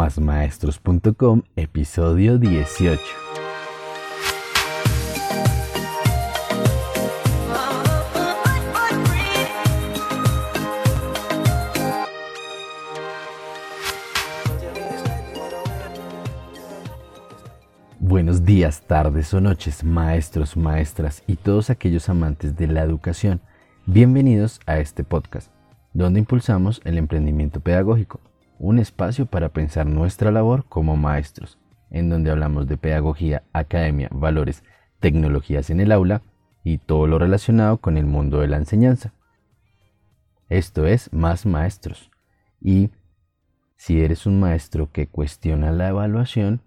Másmaestros.com, episodio 18. Buenos días, tardes o noches, maestros, maestras y todos aquellos amantes de la educación. Bienvenidos a este podcast, donde impulsamos el emprendimiento pedagógico un espacio para pensar nuestra labor como maestros, en donde hablamos de pedagogía, academia, valores, tecnologías en el aula y todo lo relacionado con el mundo de la enseñanza. Esto es Más Maestros. Y si eres un maestro que cuestiona la evaluación,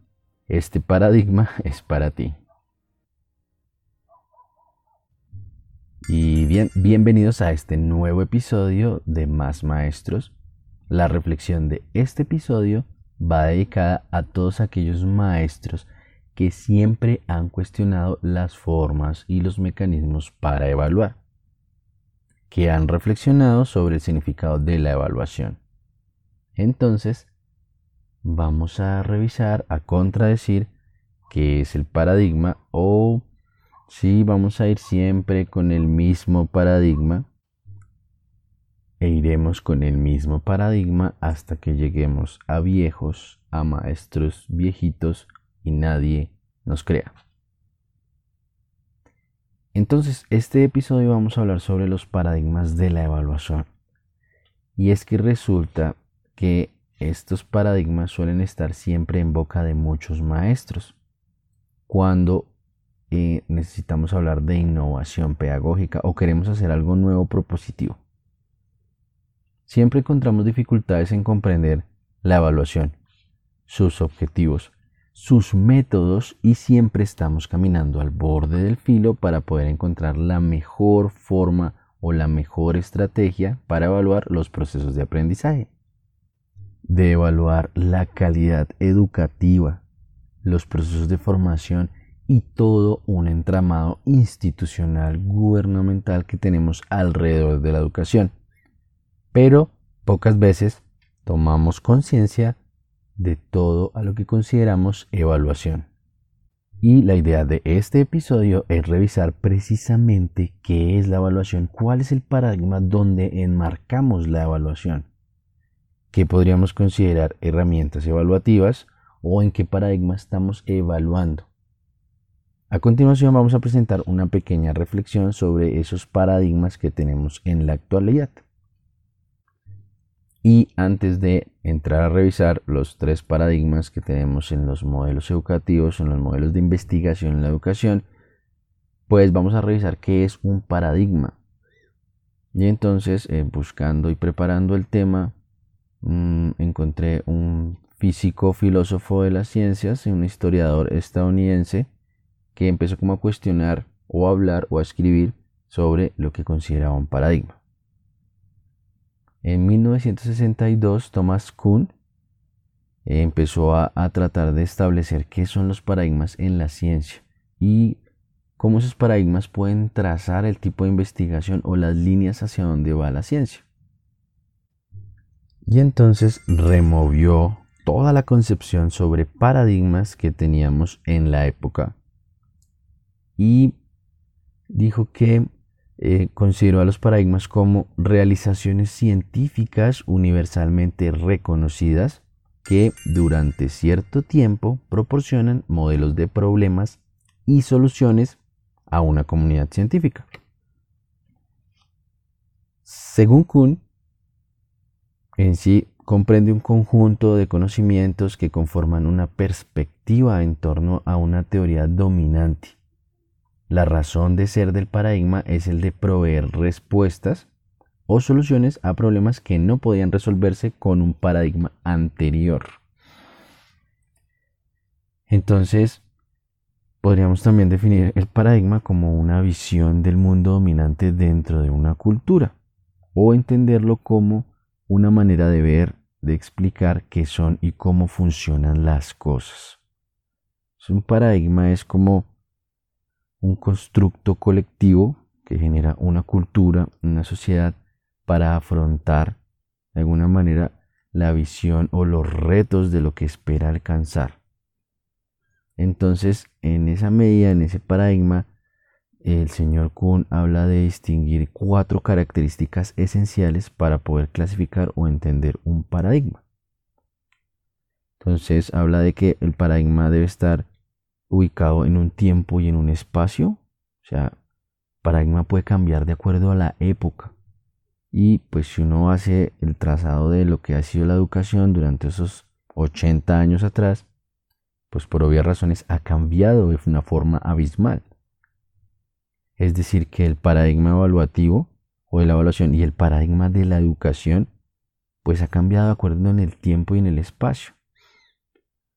este paradigma es para ti. Y bien, bienvenidos a este nuevo episodio de Más Maestros la reflexión de este episodio va dedicada a todos aquellos maestros que siempre han cuestionado las formas y los mecanismos para evaluar, que han reflexionado sobre el significado de la evaluación. Entonces, vamos a revisar, a contradecir qué es el paradigma o si vamos a ir siempre con el mismo paradigma e iremos con el mismo paradigma hasta que lleguemos a viejos, a maestros viejitos y nadie nos crea. Entonces, este episodio vamos a hablar sobre los paradigmas de la evaluación. Y es que resulta que estos paradigmas suelen estar siempre en boca de muchos maestros cuando eh, necesitamos hablar de innovación pedagógica o queremos hacer algo nuevo propositivo siempre encontramos dificultades en comprender la evaluación, sus objetivos, sus métodos y siempre estamos caminando al borde del filo para poder encontrar la mejor forma o la mejor estrategia para evaluar los procesos de aprendizaje. De evaluar la calidad educativa, los procesos de formación y todo un entramado institucional gubernamental que tenemos alrededor de la educación pero pocas veces tomamos conciencia de todo a lo que consideramos evaluación. Y la idea de este episodio es revisar precisamente qué es la evaluación, cuál es el paradigma donde enmarcamos la evaluación, qué podríamos considerar herramientas evaluativas o en qué paradigma estamos evaluando. A continuación vamos a presentar una pequeña reflexión sobre esos paradigmas que tenemos en la actualidad. Y antes de entrar a revisar los tres paradigmas que tenemos en los modelos educativos, en los modelos de investigación en la educación, pues vamos a revisar qué es un paradigma. Y entonces, eh, buscando y preparando el tema, mm, encontré un físico filósofo de las ciencias, un historiador estadounidense, que empezó como a cuestionar o a hablar o a escribir sobre lo que consideraba un paradigma. En 1962, Thomas Kuhn empezó a, tratar de establecer qué son los paradigmas en la ciencia y cómo esos paradigmas pueden trazar el tipo de investigación o las líneas hacia donde va la ciencia. Y entonces removió toda la concepción sobre paradigmas que teníamos en la época y dijo que eh, considero a los paradigmas como realizaciones científicas universalmente reconocidas que durante cierto tiempo proporcionan modelos de problemas y soluciones a una comunidad científica. Según Kuhn, en sí comprende un conjunto de conocimientos que conforman una perspectiva en torno a una teoría dominante la razón de ser del paradigma es el de proveer respuestas o soluciones a problemas que no podían resolverse con un paradigma anterior. Entonces, podríamos también definir el paradigma como una visión del mundo dominante dentro de una cultura, o entenderlo como una manera de ver, de explicar qué son y cómo funcionan las cosas. Un paradigma es como un constructo colectivo que genera una cultura, una sociedad para afrontar de alguna manera la visión o los retos de lo que espera alcanzar. Entonces, en esa medida, en ese paradigma, el señor Kuhn habla de distinguir cuatro características esenciales para poder clasificar o entender un paradigma. Entonces habla de que el paradigma debe estar ubicado en un tiempo y en un espacio. O sea, paradigma puede cambiar de acuerdo a la época. Y pues si uno hace el trazado de lo que ha sido la educación durante esos 80 años atrás, pues por obvias razones ha cambiado de una forma abismal. Es decir, que el paradigma evaluativo o de la evaluación y el paradigma de la educación, pues ha cambiado de acuerdo en el tiempo y en el espacio.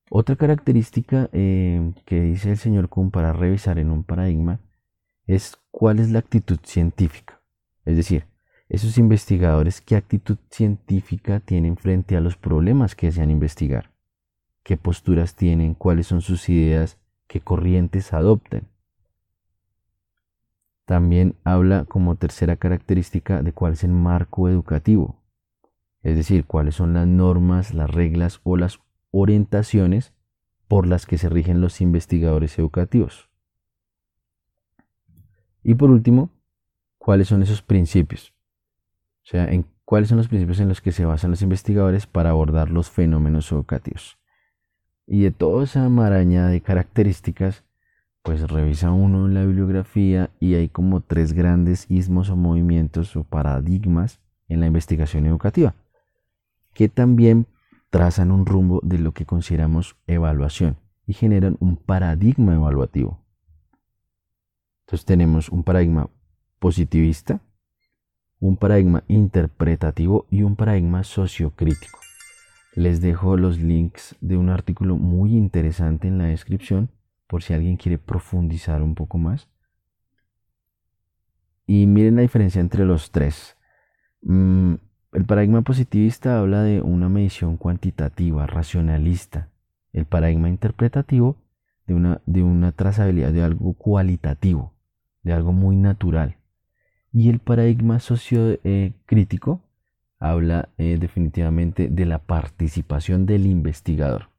Otra característica eh, que dice el señor Kuhn para revisar en un paradigma es cuál es la actitud científica. Es decir, esos investigadores qué actitud científica tienen frente a los problemas que desean investigar qué posturas tienen, cuáles son sus ideas, qué corrientes adoptan. También habla como tercera característica de cuál es el marco educativo, es decir, cuáles son las normas, las reglas o las orientaciones por las que se rigen los investigadores educativos. Y por último, cuáles son esos principios, o sea, en cuáles son los principios en los que se basan los investigadores para abordar los fenómenos educativos. Y de toda esa maraña de características, pues revisa uno en la bibliografía y hay como tres grandes ismos o movimientos o paradigmas en la investigación educativa, que también trazan un rumbo de lo que consideramos evaluación y generan un paradigma evaluativo. Entonces tenemos un paradigma positivista, un paradigma interpretativo y un paradigma sociocrítico. Les dejo los links de un artículo muy interesante en la descripción por si alguien quiere profundizar un poco más. Y miren la diferencia entre los tres. Mm, el paradigma positivista habla de una medición cuantitativa, racionalista. El paradigma interpretativo de una, de una trazabilidad de algo cualitativo, de algo muy natural. Y el paradigma sociocrítico habla eh, definitivamente de la participación del investigador.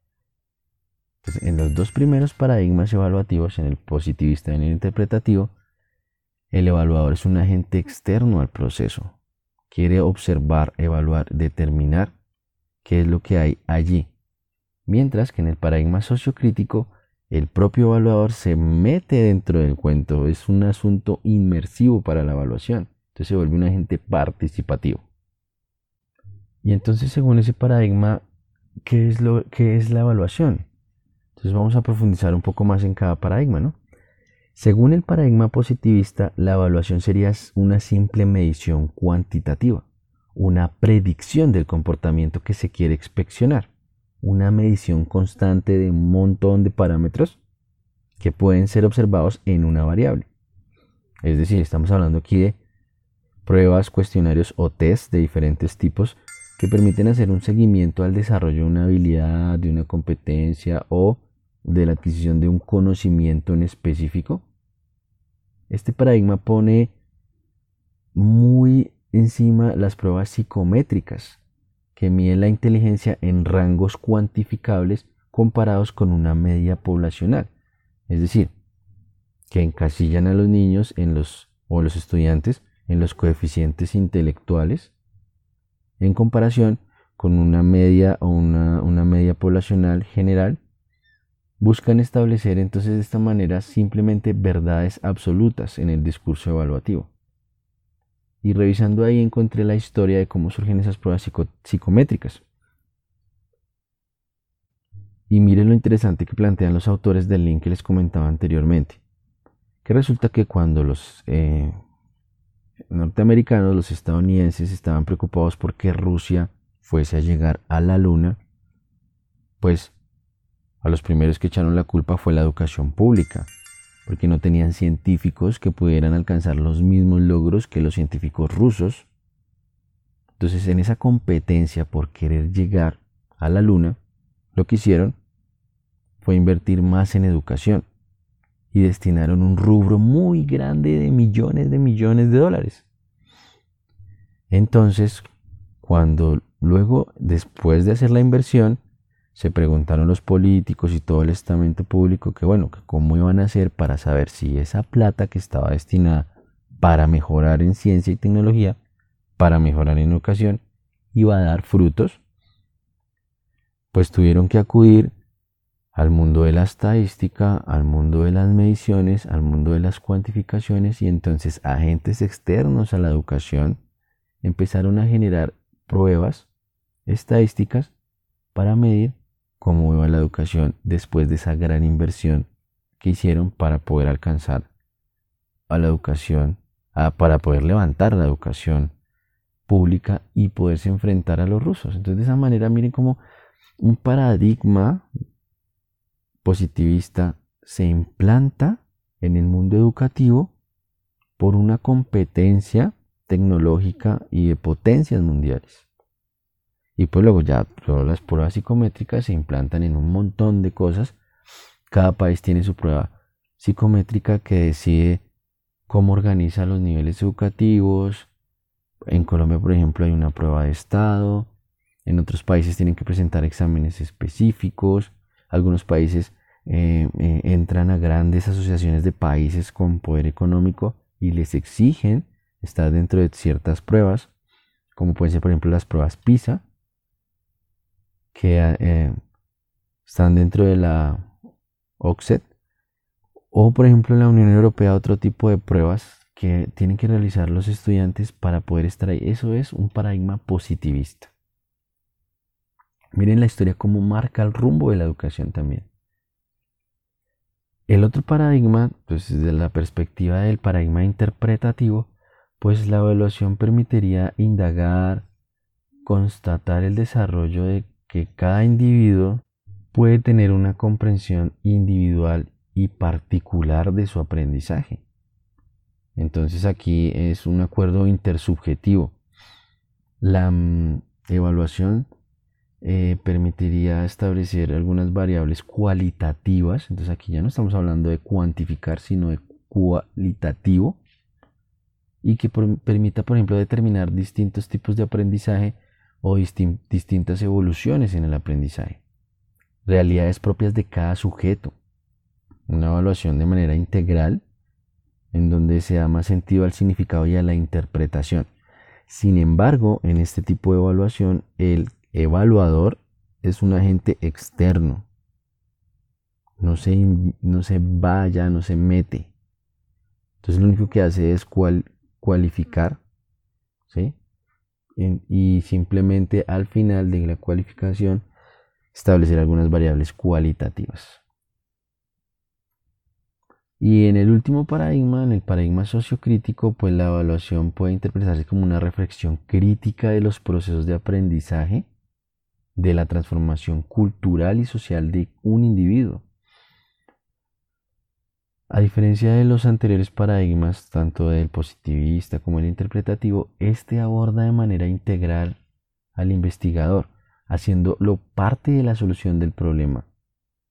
en los dos primeros paradigmas evaluativos, en el positivista y en el interpretativo, el evaluador es un agente externo al proceso. Quiere observar, evaluar, determinar qué es lo que hay allí. Mientras que en el paradigma sociocrítico, el propio evaluador se mete dentro del cuento. Es un asunto inmersivo para la evaluación. Entonces se vuelve un agente participativo. Y entonces, según ese paradigma, ¿qué es, lo, qué es la evaluación? Entonces vamos a profundizar un poco más en cada paradigma, ¿no? Según el paradigma positivista, la evaluación sería una simple medición cuantitativa, una predicción del comportamiento que se quiere inspeccionar, una medición constante de un montón de parámetros que pueden ser observados en una variable. Es decir, estamos hablando aquí de pruebas, cuestionarios o test de diferentes tipos que permiten hacer un seguimiento al desarrollo de una habilidad, de una competencia o de la adquisición de un conocimiento en específico. Este paradigma pone muy encima las pruebas psicométricas que miden la inteligencia en rangos cuantificables comparados con una media poblacional. Es decir, que encasillan a los niños en los, o los estudiantes en los coeficientes intelectuales en comparación con una media o una, media poblacional general, buscan establecer entonces de esta manera simplemente verdades absolutas en el discurso evaluativo. Y revisando ahí encontré la historia de cómo surgen esas pruebas psicométricas. Y miren lo interesante que plantean los autores del link que les comentaba anteriormente. Que resulta que cuando los eh, norteamericanos, los estadounidenses, estaban preocupados porque Rusia fuese a llegar a la Luna, pues a los primeros que echaron la culpa fue la educación pública, porque no tenían científicos que pudieran alcanzar los mismos logros que los científicos rusos. Entonces, en esa competencia por querer llegar a la Luna, lo que hicieron fue invertir más en educación y destinaron un rubro muy grande de millones de millones de dólares. Entonces, cuando luego, después de hacer la inversión, se preguntaron los políticos y todo el estamento público que bueno, que cómo iban a hacer para saber si esa plata que estaba destinada para mejorar en ciencia y tecnología, para mejorar en educación, iba a dar frutos, pues tuvieron que acudir al mundo de la estadística, al mundo de las mediciones, al mundo de las cuantificaciones y entonces agentes externos a la educación empezaron a generar pruebas estadísticas para medir cómo iba la educación después de esa gran inversión que hicieron para poder alcanzar a la educación, para poder levantar la educación pública y poderse enfrentar a los rusos. Entonces de esa manera miren cómo un paradigma positivista se implanta en el mundo educativo por una competencia tecnológica y de potencias mundiales. Y pues luego ya todas las pruebas psicométricas se implantan en un montón de cosas. Cada país tiene su prueba psicométrica que decide cómo organiza los niveles educativos. En Colombia, por ejemplo, hay una prueba de estado. En otros países tienen que presentar exámenes específicos. Algunos países eh, eh, entran a grandes asociaciones de países con poder económico y les exigen estar dentro de ciertas pruebas, como pueden ser, por ejemplo, las pruebas PISA, que eh, están dentro de la OCSET o por ejemplo en la Unión Europea otro tipo de pruebas que tienen que realizar los estudiantes para poder estar ahí. Eso es un paradigma positivista. Miren la historia como marca el rumbo de la educación también. El otro paradigma, pues desde la perspectiva del paradigma interpretativo, pues la evaluación permitiría indagar, constatar el desarrollo de que cada individuo puede tener una comprensión individual y particular de su aprendizaje. Entonces aquí es un acuerdo intersubjetivo. La mm, evaluación eh, permitiría establecer algunas variables cualitativas. Entonces aquí ya no estamos hablando de cuantificar, sino de cualitativo. Y que permita, por ejemplo, determinar distintos tipos de aprendizaje o distintas evoluciones en el aprendizaje, realidades propias de cada sujeto, una evaluación de manera integral en donde se da más sentido al significado y a la interpretación. Sin embargo, en este tipo de evaluación, el evaluador es un agente externo. No se, no se vaya, no se mete. Entonces lo único que hace es cualificar, ¿sí? Y simplemente al final de la cualificación establecer algunas variables cualitativas. Y en el último paradigma, en el paradigma sociocrítico, pues la evaluación puede interpretarse como una reflexión crítica de los procesos de aprendizaje, de la transformación cultural y social de un individuo. A diferencia de los anteriores paradigmas, tanto del positivista como el interpretativo, este aborda de manera integral al investigador, haciéndolo parte de la solución del problema.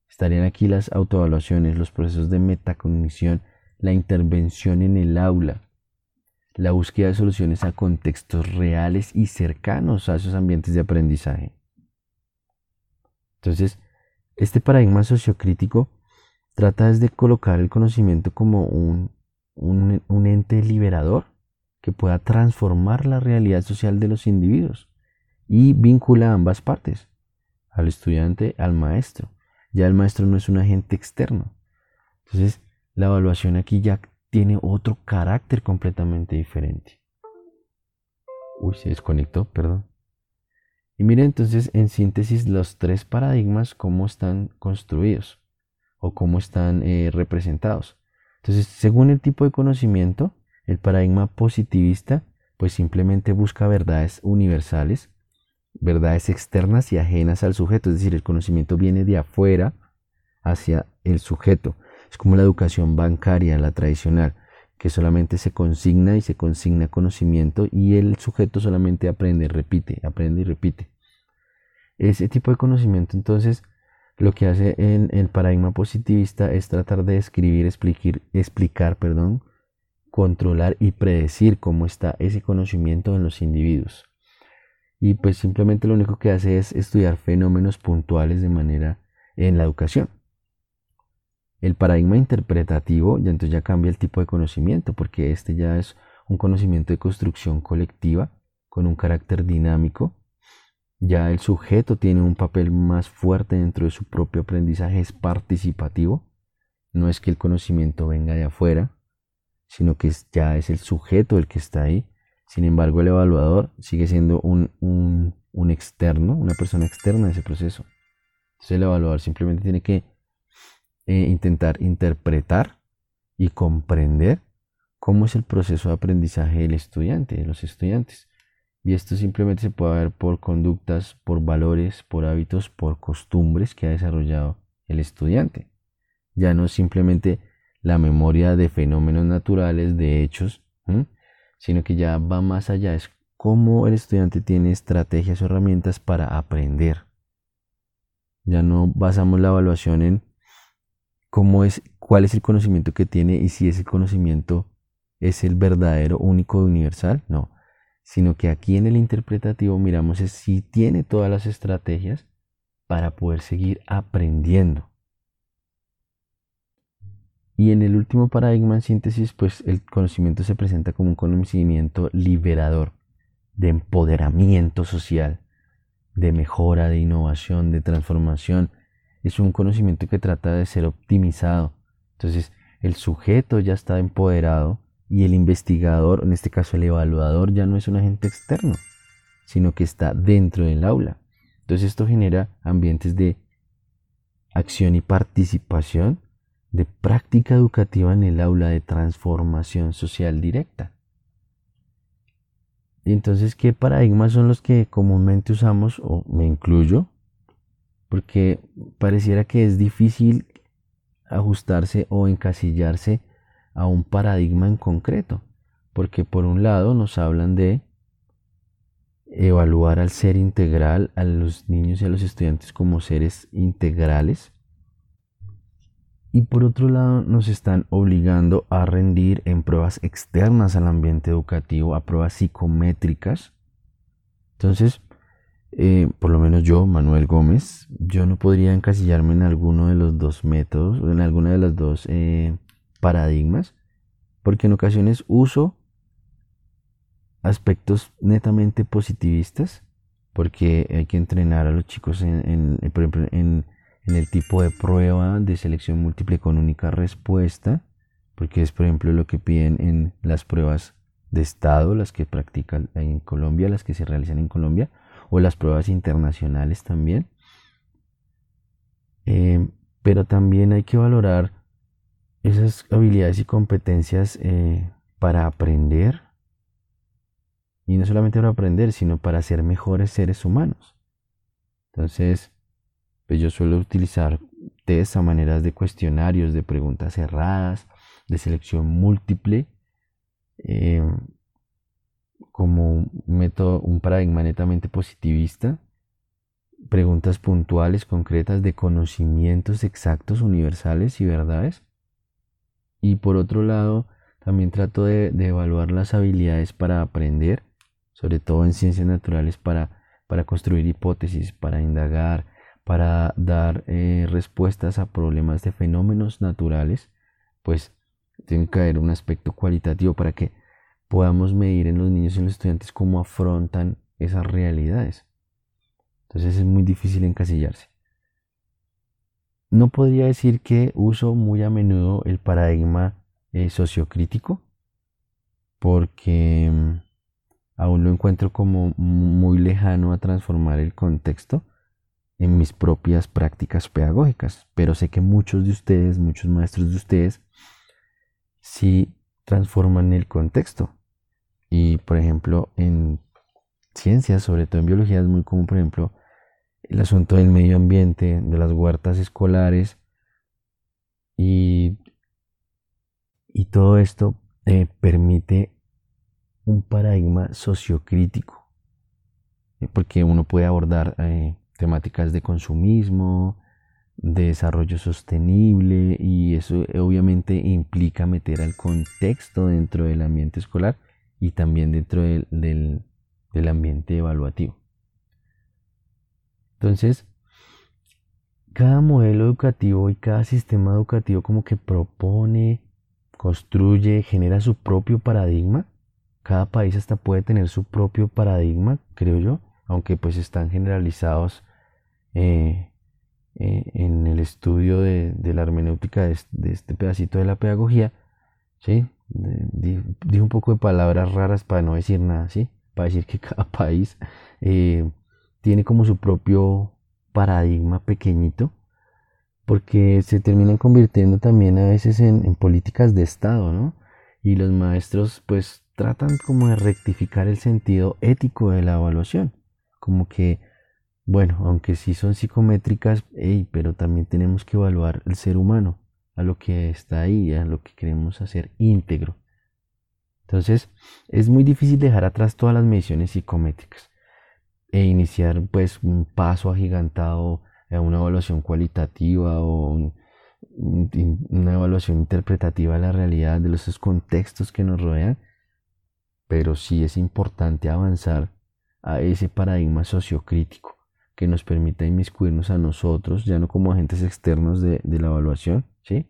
Estarían aquí las autoevaluaciones, los procesos de metacognición, la intervención en el aula, la búsqueda de soluciones a contextos reales y cercanos a esos ambientes de aprendizaje. Entonces, este paradigma sociocrítico trata de colocar el conocimiento como un, un, ente liberador que pueda transformar la realidad social de los individuos y vincula a ambas partes, al estudiante, al maestro. Ya el maestro no es un agente externo. Entonces, la evaluación aquí ya tiene otro carácter completamente diferente. Uy, se desconectó, perdón. Y miren entonces en síntesis los tres paradigmas, cómo están construidos o cómo están eh, representados. Entonces, según el tipo de conocimiento, el paradigma positivista pues simplemente busca verdades universales, verdades externas y ajenas al sujeto, es decir, el conocimiento viene de afuera hacia el sujeto. Es como la educación bancaria, la tradicional, que solamente se consigna y se consigna conocimiento y el sujeto solamente aprende, repite, aprende y repite. Ese tipo de conocimiento entonces lo que hace en el paradigma positivista es tratar de escribir, explicar, explicar, perdón, controlar y predecir cómo está ese conocimiento en los individuos. y pues simplemente lo único que hace es estudiar fenómenos puntuales de manera en la educación. El paradigma interpretativo ya entonces ya cambia el tipo de conocimiento porque este ya es un conocimiento de construcción colectiva con un carácter dinámico. Ya el sujeto tiene un papel más fuerte dentro de su propio aprendizaje, es participativo. No es que el conocimiento venga de afuera, sino que ya es el sujeto el que está ahí sin embargo, el evaluador sigue siendo un, externo, una persona externa de ese proceso. Entonces el evaluador simplemente tiene que eh, intentar interpretar y comprender cómo es el proceso de aprendizaje del estudiante, de los estudiantes. Y esto simplemente se puede ver por conductas, por valores, por hábitos, por costumbres que ha desarrollado el estudiante. Ya no es simplemente la memoria de fenómenos naturales, de hechos, sino que ya va más allá, es cómo el estudiante tiene estrategias o herramientas para aprender. Ya no basamos la evaluación en cómo es, cuál es el conocimiento que tiene y si ese conocimiento es el verdadero, único, universal, no, sino que aquí en el interpretativo miramos si tiene todas las estrategias para poder seguir aprendiendo. Y en el último paradigma en síntesis, pues el conocimiento se presenta como un conocimiento liberador, de empoderamiento social, de mejora, de innovación, de transformación. Es un conocimiento que trata de ser optimizado. Entonces, el sujeto ya está empoderado y el investigador, en este caso el evaluador, ya no es un agente externo, sino que está dentro del aula. Entonces, esto genera ambientes de acción y participación de práctica educativa en el aula de transformación social directa. Entonces, ¿qué paradigmas son los que comúnmente usamos, o me incluyo? Porque pareciera que es difícil ajustarse o encasillarse a un paradigma en concreto, porque por un lado nos hablan de evaluar al ser integral, a los niños y a los estudiantes como seres integrales, y por otro lado nos están obligando a rendir en pruebas externas al ambiente educativo, a pruebas psicométricas. Entonces, eh, por lo menos yo, Manuel Gómez, yo no podría encasillarme en alguno de los dos métodos, en alguna de las dos eh, paradigmas, porque en ocasiones uso aspectos netamente positivistas, porque hay que entrenar a los chicos en, en por ejemplo, en el tipo de prueba de selección múltiple con única respuesta, porque es por ejemplo lo que piden en las pruebas de estado, las que practican en Colombia, las que se realizan en Colombia, o las pruebas internacionales también. Eh, pero también hay que valorar esas habilidades y competencias eh, para aprender, y no solamente para aprender, sino para ser mejores seres humanos. Entonces, pues yo suelo utilizar test a maneras de cuestionarios, de preguntas cerradas, de selección múltiple, eh, como un método, un paradigma netamente positivista, preguntas puntuales, concretas, de conocimientos exactos, universales y verdades. Y por otro lado, también trato de, evaluar las habilidades para aprender, sobre todo en ciencias naturales, para, para construir hipótesis, para indagar, para dar eh, respuestas a problemas de fenómenos naturales, pues tiene que haber un aspecto cualitativo para que podamos medir en los niños y en los estudiantes cómo afrontan esas realidades. Entonces es muy difícil encasillarse. No podría decir que uso muy a menudo el paradigma eh, sociocrítico, porque mm, aún lo encuentro como muy lejano a transformar el contexto en mis propias prácticas pedagógicas, pero sé que muchos de ustedes, muchos maestros de ustedes, sí transforman el contexto. Y por ejemplo, en ciencias, sobre todo en biología, es muy común, por ejemplo, el asunto del medio ambiente, de las huertas escolares y, y todo esto eh, permite un paradigma sociocrítico, eh, porque uno puede abordar eh, temáticas de consumismo, de desarrollo sostenible y eso obviamente implica meter al contexto dentro del ambiente escolar y también dentro del, ambiente evaluativo. Entonces, cada modelo educativo y cada sistema educativo como que propone, construye, genera su propio paradigma. Cada país hasta puede tener su propio paradigma, creo yo, aunque pues están generalizados eh, eh, en el estudio de, la hermenéutica de, este pedacito de la pedagogía. ¿sí? Dije un poco de palabras raras para no decir nada, ¿sí? para decir que cada país eh, tiene como su propio paradigma pequeñito, porque se terminan convirtiendo también a veces en, políticas de Estado, ¿no? Y los maestros pues tratan como de rectificar el sentido ético de la evaluación, como que, bueno, aunque sí son psicométricas, pero también tenemos que evaluar el ser humano, a lo que está ahí, a lo que queremos hacer íntegro. Entonces, es muy difícil dejar atrás todas las mediciones psicométricas e iniciar pues un paso agigantado a una evaluación cualitativa o una evaluación interpretativa de la realidad, de los contextos que nos rodean, pero sí es importante avanzar a ese paradigma sociocrítico que nos permita inmiscuirnos a nosotros, ya no como agentes externos de, de la evaluación, ¿sí?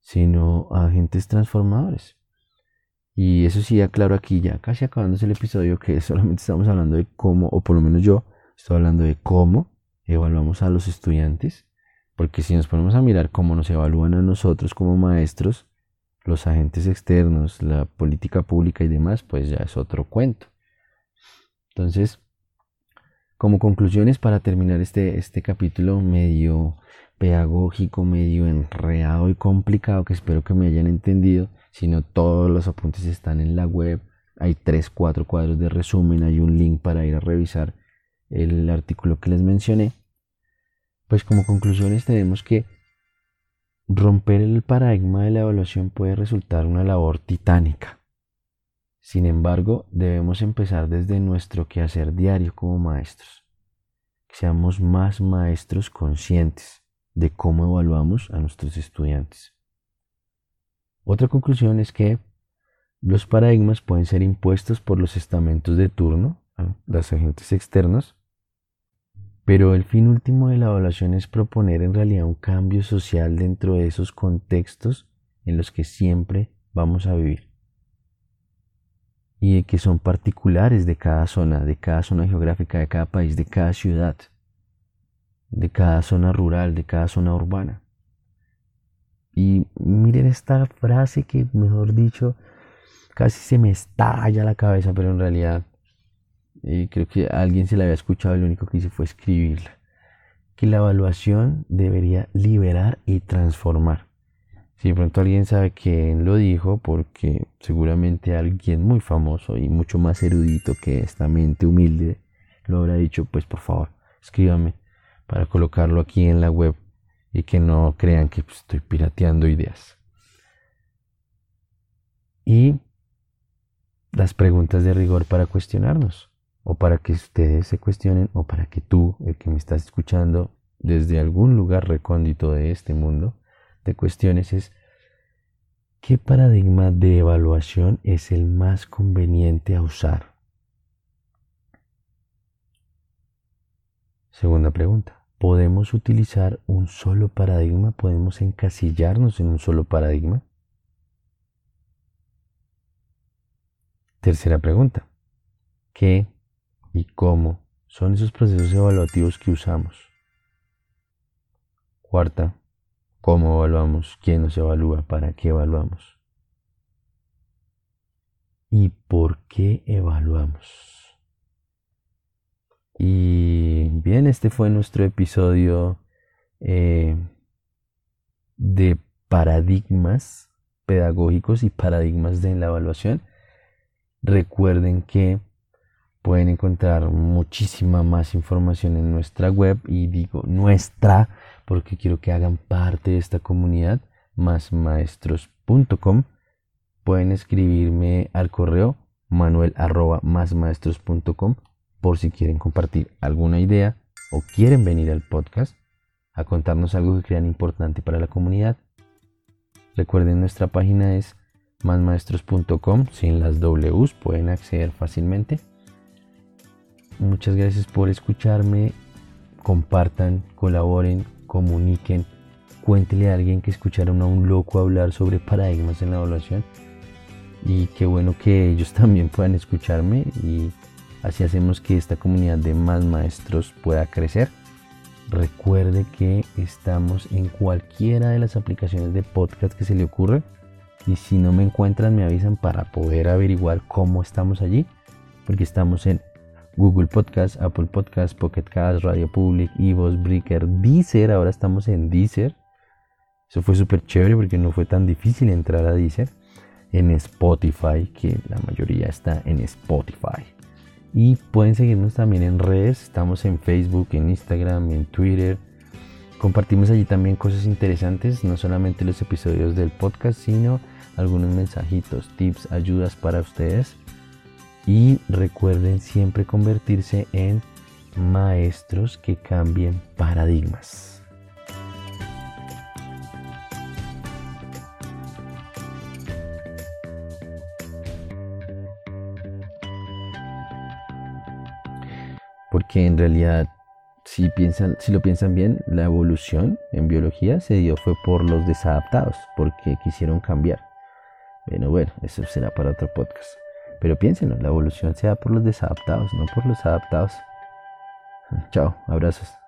sino agentes transformadores. Y eso sí, aclaro aquí ya casi acabándose el episodio que solamente estamos hablando de cómo, o por lo menos yo estoy hablando de cómo evaluamos a los estudiantes, porque si nos ponemos a mirar cómo nos evalúan a nosotros como maestros, los agentes externos, la política pública y demás, pues ya es otro cuento. Entonces, como conclusiones para terminar este, este capítulo medio pedagógico, medio enredado y complicado, que espero que me hayan entendido, sino todos los apuntes están en la web. Hay tres, cuatro cuadros de resumen, hay un link para ir a revisar el artículo que les mencioné. Pues como conclusiones tenemos que romper el paradigma de la evaluación puede resultar una labor titánica. Sin embargo, debemos empezar desde nuestro quehacer diario como maestros. Que seamos más maestros conscientes de cómo evaluamos a nuestros estudiantes. Otra conclusión es que los paradigmas pueden ser impuestos por los estamentos de turno, los agentes externos, pero el fin último de la evaluación es proponer en realidad un cambio social dentro de esos contextos en los que siempre vamos a vivir y que son particulares de cada zona, de cada zona geográfica, de cada país, de cada ciudad, de cada zona rural, de cada zona urbana. Y miren esta frase que, mejor dicho, casi se me estalla la cabeza, pero en realidad eh, creo que alguien se la había escuchado y lo único que hice fue escribirla. Que la evaluación debería liberar y transformar. Si de pronto alguien sabe quién lo dijo, porque seguramente alguien muy famoso y mucho más erudito que esta mente humilde lo habrá dicho, pues por favor, escríbame para colocarlo aquí en la web y que no crean que pues, estoy pirateando ideas. Y las preguntas de rigor para cuestionarnos, o para que ustedes se cuestionen, o para que tú, el que me estás escuchando desde algún lugar recóndito de este mundo, te cuestiones es, ¿qué paradigma de evaluación es el más conveniente a usar? Segunda pregunta podemos utilizar un solo paradigma, podemos encasillarnos en un solo paradigma. Tercera pregunta, ¿qué y cómo son esos procesos evaluativos que usamos? Cuarta, ¿cómo evaluamos? ¿Quién nos evalúa? ¿Para qué evaluamos? ¿Y por qué evaluamos? Y bien, este fue nuestro episodio eh, de paradigmas pedagógicos y paradigmas de la evaluación. Recuerden que pueden encontrar muchísima más información en nuestra web y digo nuestra porque quiero que hagan parte de esta comunidad másmaestros.com pueden escribirme al correo manuel por si quieren compartir alguna idea o quieren venir al podcast a contarnos algo que crean importante para la comunidad. Recuerden nuestra página es másmaestros.com sin las Ws pueden acceder fácilmente. Muchas gracias por escucharme compartan, colaboren, comuniquen, cuéntele a alguien que escucharon a un loco hablar sobre paradigmas en la evaluación y qué bueno que ellos también puedan escucharme y así hacemos que esta comunidad de más maestros pueda crecer. Recuerde que estamos en cualquiera de las aplicaciones de podcast que se le ocurra y si no me encuentran me avisan para poder averiguar cómo estamos allí porque estamos en Google Podcast, Apple Podcast, Pocket Cast, Radio Public, Evox, Breaker, Deezer. Ahora estamos en Deezer. Eso fue súper chévere porque no fue tan difícil entrar a Deezer. En Spotify, que la mayoría está en Spotify. Y pueden seguirnos también en redes. Estamos en Facebook, en Instagram, en Twitter. Compartimos allí también cosas interesantes, no solamente los episodios del podcast, sino algunos mensajitos, tips, ayudas para ustedes y recuerden siempre convertirse en maestros que cambien paradigmas. Porque en realidad, si, piensan, si lo piensan bien, la evolución en biología se dio fue por los desadaptados, porque quisieron cambiar. Bueno, bueno, eso será para otro podcast. Pero piénsenlo, la evolución se da por los desadaptados, no por los adaptados. Chao, abrazos.